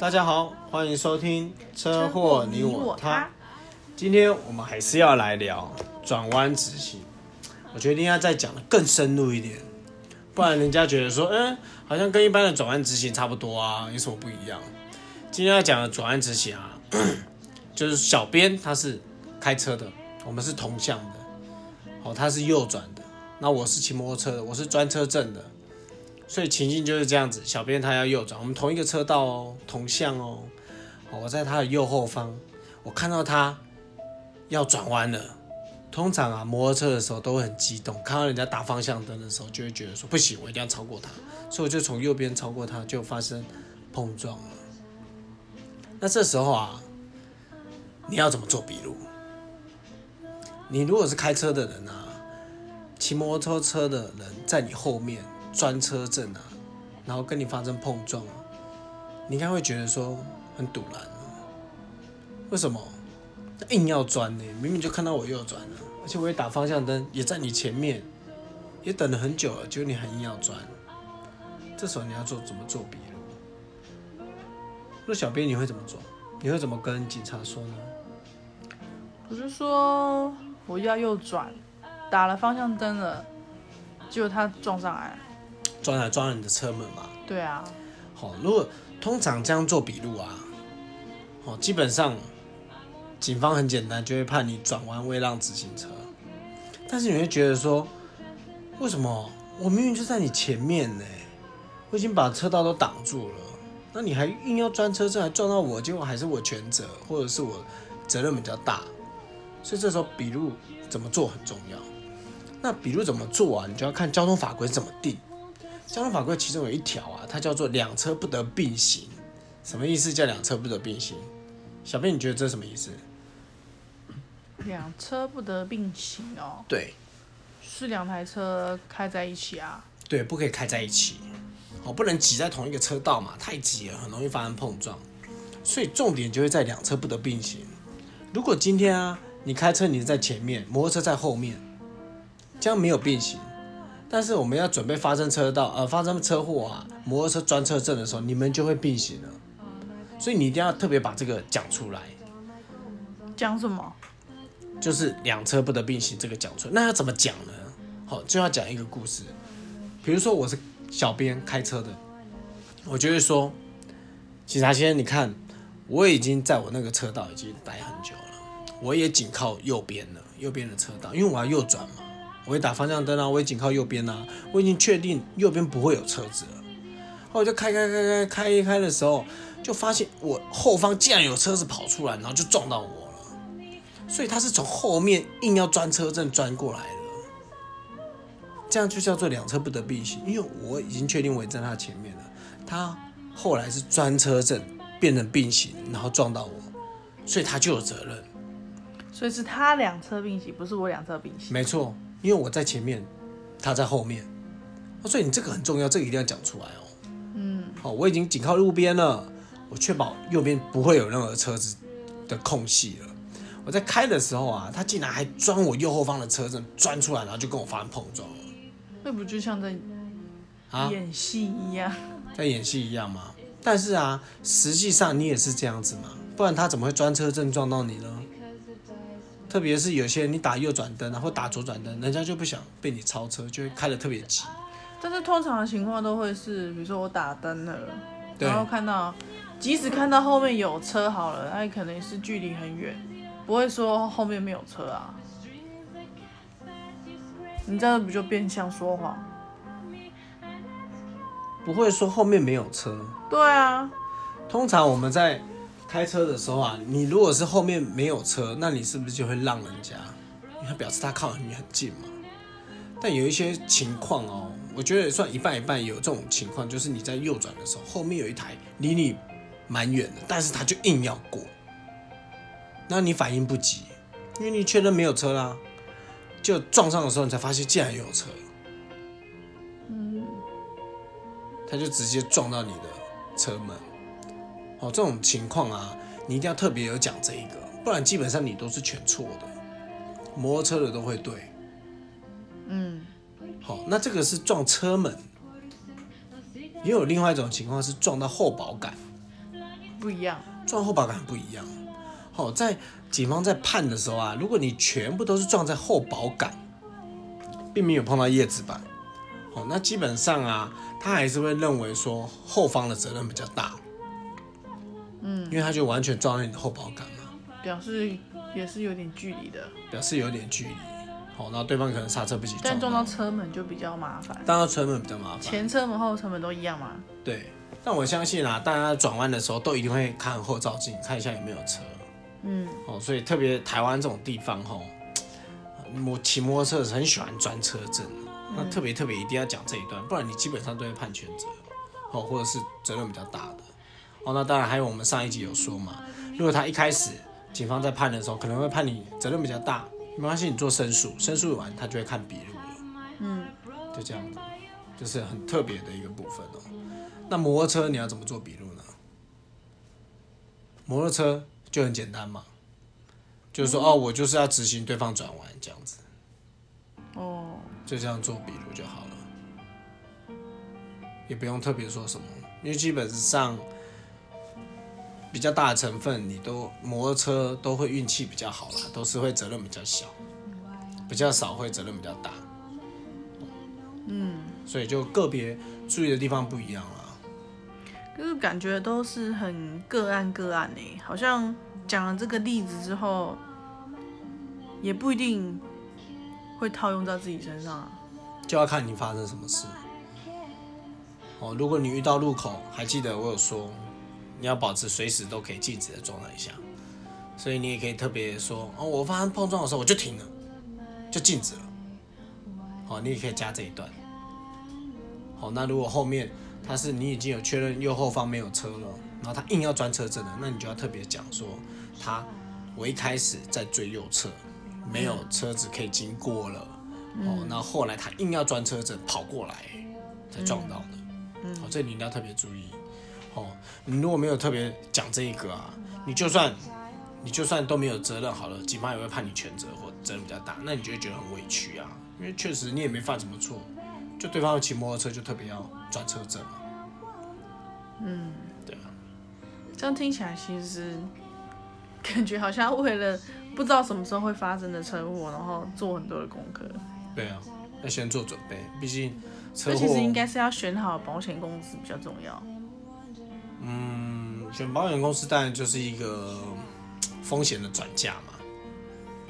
大家好，欢迎收听车祸你我他。今天我们还是要来聊转弯直行，我决定要再讲的更深入一点，不然人家觉得说，嗯，好像跟一般的转弯直行差不多啊，有什么不一样？今天要讲的转弯直行啊，就是小编他是开车的，我们是同向的，哦，他是右转的，那我是骑摩托车的，我是专车证的。所以情境就是这样子，小编他要右转，我们同一个车道哦，同向哦，我在他的右后方，我看到他要转弯了。通常啊，摩托车的时候都会很激动，看到人家打方向灯的时候，就会觉得说不行，我一定要超过他，所以我就从右边超过他，就发生碰撞了。那这时候啊，你要怎么做笔录？你如果是开车的人啊，骑摩托车的人在你后面。专车证啊，然后跟你发生碰撞，你应该会觉得说很堵然为什么硬要钻呢？明明就看到我右转了，而且我也打方向灯，也在你前面，也等了很久了，结果你还硬要钻。这时候你要做怎么做笔录？那小编你会怎么做？你会怎么跟警察说呢？我就说我要右转，打了方向灯了，结果他撞上来。撞来撞你的车门嘛？对啊。好，如果通常这样做笔录啊，哦，基本上警方很简单，就会判你转弯未让直行车。但是你会觉得说，为什么我明明就在你前面呢？我已经把车道都挡住了，那你还硬要钻车阵，还撞到我，结果还是我全责，或者是我责任比较大。所以这时候笔录怎么做很重要。那笔录怎么做啊？你就要看交通法规怎么定。交通法规其中有一条啊，它叫做两车不得并行。什么意思？叫两车不得并行？小编，你觉得这是什么意思？两车不得并行哦。对，是两台车开在一起啊。对，不可以开在一起，哦，不能挤在同一个车道嘛，太挤了，很容易发生碰撞。所以重点就会在两车不得并行。如果今天啊，你开车你在前面，摩托车在后面，这样没有并行。但是我们要准备发生车道，呃，发生车祸啊，摩托车专车证的时候，你们就会并行了。所以你一定要特别把这个讲出来。讲什么？就是两车不得并行这个讲出来。那要怎么讲呢？好，就要讲一个故事。比如说我是小编开车的，我就会说，警察先生，你看，我已经在我那个车道已经待很久了，我也紧靠右边了，右边的车道，因为我要右转嘛。我会打方向灯啊，我也紧靠右边啊，我已经确定右边不会有车子了。后我就开开开开开一开的时候，就发现我后方竟然有车子跑出来，然后就撞到我了。所以他是从后面硬要钻车阵钻过来了，这样就叫做两车不得并行。因为我已经确定我在他前面了，他后来是钻车阵变成并行，然后撞到我，所以他就有责任。所以是他两车并行，不是我两车并行。没错。因为我在前面，他在后面，所以你这个很重要，这个一定要讲出来哦。嗯，好，我已经紧靠路边了，我确保右边不会有任何车子的空隙了。我在开的时候啊，他竟然还钻我右后方的车子，钻出来，然后就跟我发生碰撞了。那不就像在演戏一样？在演戏一样吗？但是啊，实际上你也是这样子嘛，不然他怎么会钻车阵撞到你呢？特别是有些人你打右转灯，然后打左转灯，人家就不想被你超车，就会开的特别急。但是通常的情况都会是，比如说我打灯了，然后看到，即使看到后面有车好了，那可能是距离很远，不会说后面没有车啊。你这样不就变相说谎？不会说后面没有车。对啊。通常我们在。开车的时候啊，你如果是后面没有车，那你是不是就会让人家？因为表示他靠你很近嘛。但有一些情况哦，我觉得算一半一半，有这种情况，就是你在右转的时候，后面有一台离你蛮远的，但是他就硬要过，那你反应不及，因为你确认没有车啦，就撞上的时候，你才发现竟然有车，嗯，他就直接撞到你的车门。哦，这种情况啊，你一定要特别有讲这一个，不然基本上你都是全错的。摩托车的都会对，嗯，好，那这个是撞车门，也有另外一种情况是撞到后保杆，不一样，撞后保杆不一样。好，在警方在判的时候啊，如果你全部都是撞在后保杆，并没有碰到叶子板，哦，那基本上啊，他还是会认为说后方的责任比较大。嗯，因为他就完全撞在你的后保杆嘛，表示也是有点距离的，表示有点距离。好，然后对方可能刹车不及，但撞到车门就比较麻烦。撞到车门比较麻烦，前车门后车门都一样吗？对，但我相信啊，大家转弯的时候都一定会看后照镜，看一下有没有车。嗯，哦，所以特别台湾这种地方吼，我骑摩托车是很喜欢钻车证，那特别特别一定要讲这一段，不然你基本上都会判全责，哦，或者是责任比较大的。哦，那当然还有我们上一集有说嘛，如果他一开始警方在判的时候，可能会判你责任比较大，没关系，你做申诉，申诉完他就会看笔录了。嗯，就这样子，就是很特别的一个部分哦。那摩托车你要怎么做笔录呢？摩托车就很简单嘛，就是说哦，我就是要执行对方转弯这样子。哦，就这样做笔录就好了，也不用特别说什么，因为基本上。比较大的成分，你都摩托车都会运气比较好啦，都是会责任比较小，比较少会责任比较大。嗯，所以就个别注意的地方不一样啦。就是感觉都是很个案个案呢，好像讲了这个例子之后，也不一定会套用在自己身上啊。就要看你发生什么事。哦，如果你遇到路口，还记得我有说。你要保持随时都可以静止的状态下，所以你也可以特别说哦，我发生碰撞的时候我就停了，就静止了。好，你也可以加这一段。好，那如果后面他是你已经有确认右后方没有车了，然后他硬要钻车阵的，那你就要特别讲说他我一开始在最右侧，没有车子可以经过了。哦，那后来他硬要钻车阵跑过来才撞到的。嗯，好，这你一定要特别注意。哦，你如果没有特别讲这一个啊，你就算你就算都没有责任好了，警方也会判你全责或责任比较大，那你就会觉得很委屈啊，因为确实你也没犯什么错，就对方骑摩托车就特别要转车证嘛。嗯，对啊。这样听起来其实感觉好像为了不知道什么时候会发生的车祸，然后做很多的功课。对啊，要先做准备，毕竟车祸其实应该是要选好保险公司比较重要。嗯，选保险公司当然就是一个风险的转嫁嘛。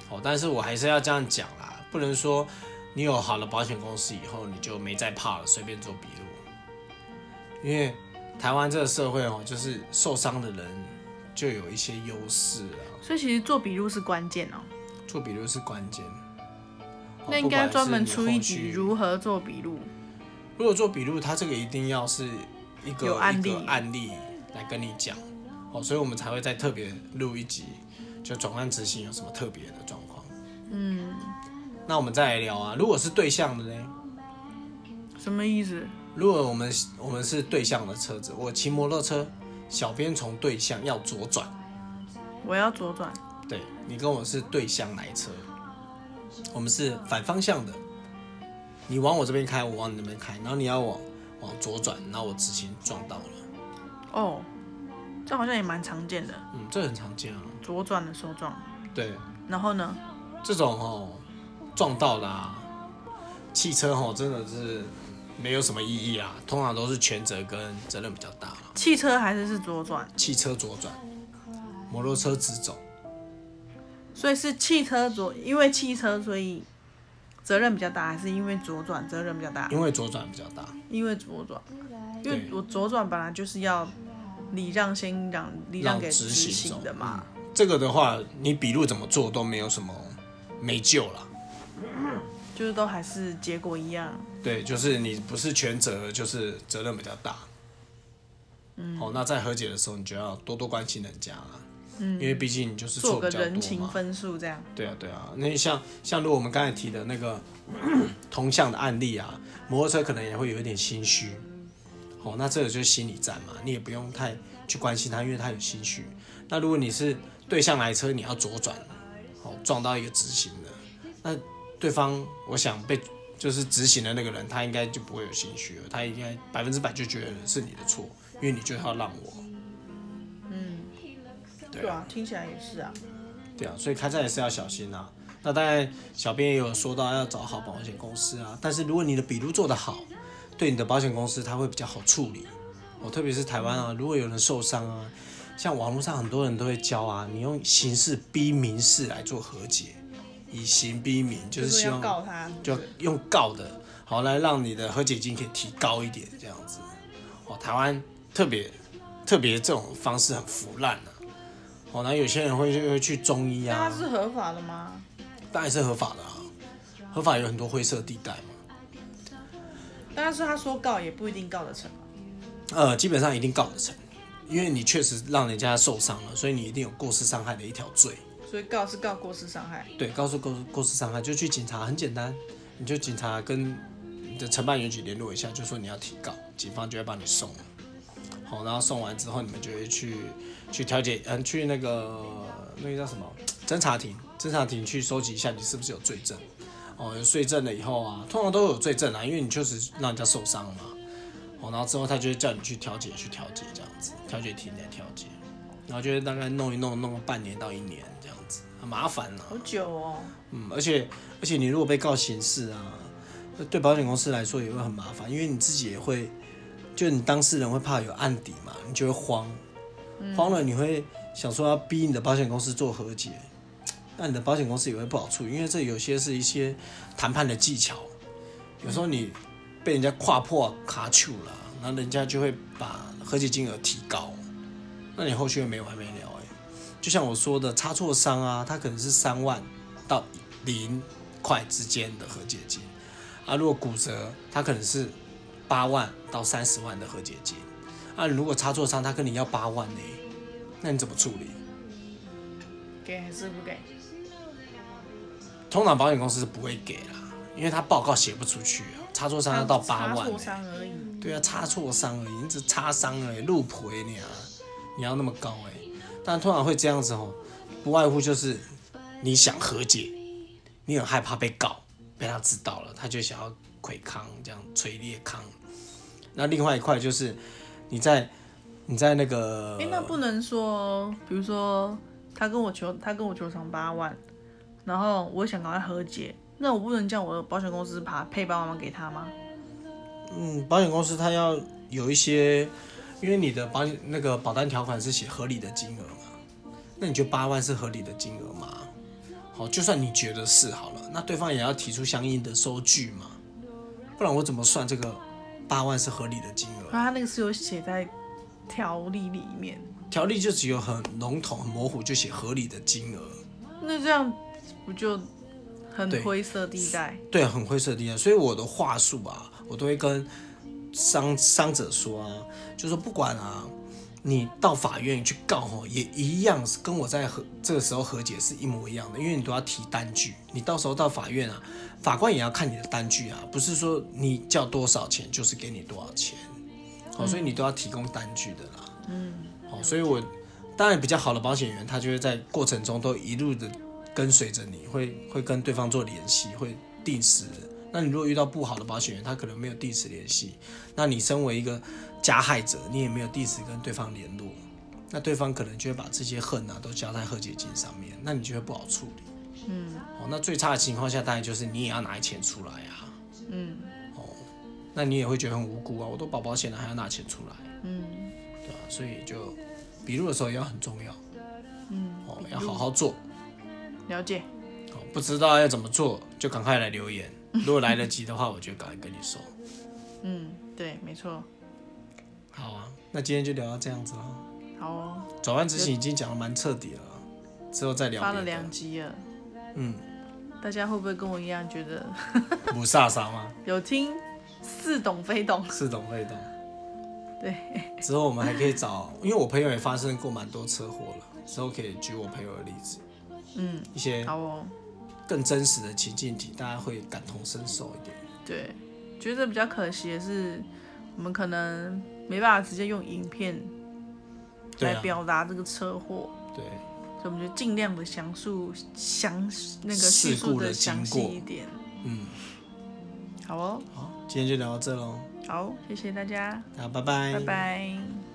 哦，但是我还是要这样讲啦，不能说你有好了保险公司以后你就没再怕了，随便做笔录。因为台湾这个社会哦，就是受伤的人就有一些优势啊。所以其实做笔录是关键哦。做笔录是关键。那应该专门出一集如何做笔录。如果做笔录，它这个一定要是。一个一个案例来跟你讲，哦，所以我们才会再特别录一集，就转换执行有什么特别的状况。嗯，那我们再来聊啊，如果是对向的呢？什么意思？如果我们我们是对向的车子，我骑摩托车，小编从对向要左转，我要左转。对你跟我是对向来车，我们是反方向的，你往我这边开，我往你那边开，然后你要往。往左转，然后我直行撞到了。哦，这好像也蛮常见的。嗯，这很常见啊。左转的时候撞。对。然后呢？这种哦，撞到啦，汽车哦，真的是没有什么意义啊。通常都是全责跟责任比较大。汽车还是是左转？汽车左转，摩托车直走。所以是汽车左，因为汽车所以。责任比较大，还是因为左转责任比较大？因为左转比较大。因为左转，因为我左转本来就是要礼让先让礼让给执行的嘛。这个的话，你笔录怎么做都没有什么没救了，就是都还是结果一样。对，就是你不是全责，就是责任比较大。嗯。好，那在和解的时候，你就要多多关心人家了。嗯，因为毕竟就是做个人情分数这样。对啊，对啊，那像像如果我们刚才提的那个 同向的案例啊，摩托车可能也会有一点心虚。哦，那这个就是心理战嘛，你也不用太去关心他，因为他有心虚。那如果你是对向来车，你要左转，哦，撞到一个直行的，那对方我想被就是直行的那个人，他应该就不会有心虚了，他应该百分之百就觉得是你的错，因为你就要让我。嗯。对啊，听起来也是啊。对啊，所以开车也是要小心啊。那当然，小编也有说到要找好保险公司啊。但是如果你的笔录做得好，对你的保险公司它会比较好处理。哦，特别是台湾啊，如果有人受伤啊，像网络上很多人都会教啊，你用刑事逼民事来做和解，以刑逼民，就是希望告他，就用告的，好来让你的和解金可以提高一点，这样子。哦，台湾特别特别这种方式很腐烂啊。哦，那有些人会会去中医啊，那是合法的吗？当然是合法的啊，合法有很多灰色地带嘛。但是他说告也不一定告得成。呃，基本上一定告得成，因为你确实让人家受伤了，所以你一定有过失伤害的一条罪。所以告是告过失伤害。对，告诉过过失伤害就去警察，很简单，你就警察跟你的承办员去联络一下，就说你要提告，警方就会帮你送。好，然后送完之后，你们就会去去调解，嗯，去那个那个叫什么侦查庭，侦查庭去收集一下你是不是有罪证。哦，有罪证了以后啊，通常都有罪证啊，因为你确实让人家受伤了嘛。哦，然后之后他就会叫你去调解，去调解这样子，调解庭来调解，然后就会大概弄一弄，弄个半年到一年这样子，很麻烦呢。好久哦。嗯，而且而且你如果被告刑事啊，对保险公司来说也会很麻烦，因为你自己也会，就你当事人会怕有案底嘛，你就会慌，慌了你会想说要逼你的保险公司做和解，那你的保险公司也会不好处理，因为这有些是一些谈判的技巧，有时候你。被人家跨破卡丘了，那人家就会把和解金额提高，那你后续没完没了哎。就像我说的，差错伤啊，它可能是三万到零块之间的和解金啊。如果骨折，它可能是八万到三十万的和解金啊。如果差错伤，他跟你要八万呢，那你怎么处理？给还是不给？通常保险公司是不会给啦，因为他报告写不出去啊。擦挫伤要到八万。对啊，擦挫伤而已，你只擦伤而已，路赔你啊，你要那么高哎？但通常会这样子哦，不外乎就是你想和解，你很害怕被告，被他知道了，他就想要亏康这样锤裂康。那另外一块就是你在你在那个，哎，那不能说，比如说他跟我求他跟我求偿八万，然后我想跟他和解。那我不能叫我的保险公司把配八万给他吗？嗯，保险公司他要有一些，因为你的保险那个保单条款是写合理的金额嘛，那你觉得八万是合理的金额吗？好，就算你觉得是好了，那对方也要提出相应的收据嘛，不然我怎么算这个八万是合理的金额？他那个是有写在条例里面，条例就只有很笼统、很模糊，就写合理的金额。那这样不就？很灰色地带，对，很灰色地带。所以我的话术啊，我都会跟伤伤者说啊，就说不管啊，你到法院去告哦，也一样是跟我在和这个时候和解是一模一样的，因为你都要提单据。你到时候到法院啊，法官也要看你的单据啊，不是说你交多少钱就是给你多少钱，好，所以你都要提供单据的啦。嗯，好，所以我当然比较好的保险员，他就会在过程中都一路的。跟随着你会会跟对方做联系，会定时。那你如果遇到不好的保险员，他可能没有第一次联系，那你身为一个加害者，你也没有第一次跟对方联络，那对方可能就会把这些恨啊都加在和解金上面，那你就会不好处理。嗯，哦，那最差的情况下，当然就是你也要拿钱出来啊。嗯，哦，那你也会觉得很无辜啊，我都保保险了，还要拿钱出来。嗯，对啊？所以就笔录的时候也要很重要。嗯，哦，要好好做。了解，哦，不知道要怎么做，就赶快来留言。如果来得及的话，我就赶快跟你说。嗯，对，没错。好啊，那今天就聊到这样子了。好哦。转弯之行已经讲的蛮彻底了，之后再聊。发了两集了。嗯。大家会不会跟我一样觉得？不飒飒吗？有听，似懂非懂。似懂非懂。对。之后我们还可以找，因为我朋友也发生过蛮多车祸了，之后可以举我朋友的例子。嗯，一些好哦，更真实的情境体，大家会感同身受一点。对，觉得比较可惜的是，我们可能没办法直接用影片来表达这个车祸。对，所以我们就尽量的详述详那个叙述的详细一点。嗯，好哦，好，今天就聊到这喽。好，谢谢大家。好，拜拜，拜拜。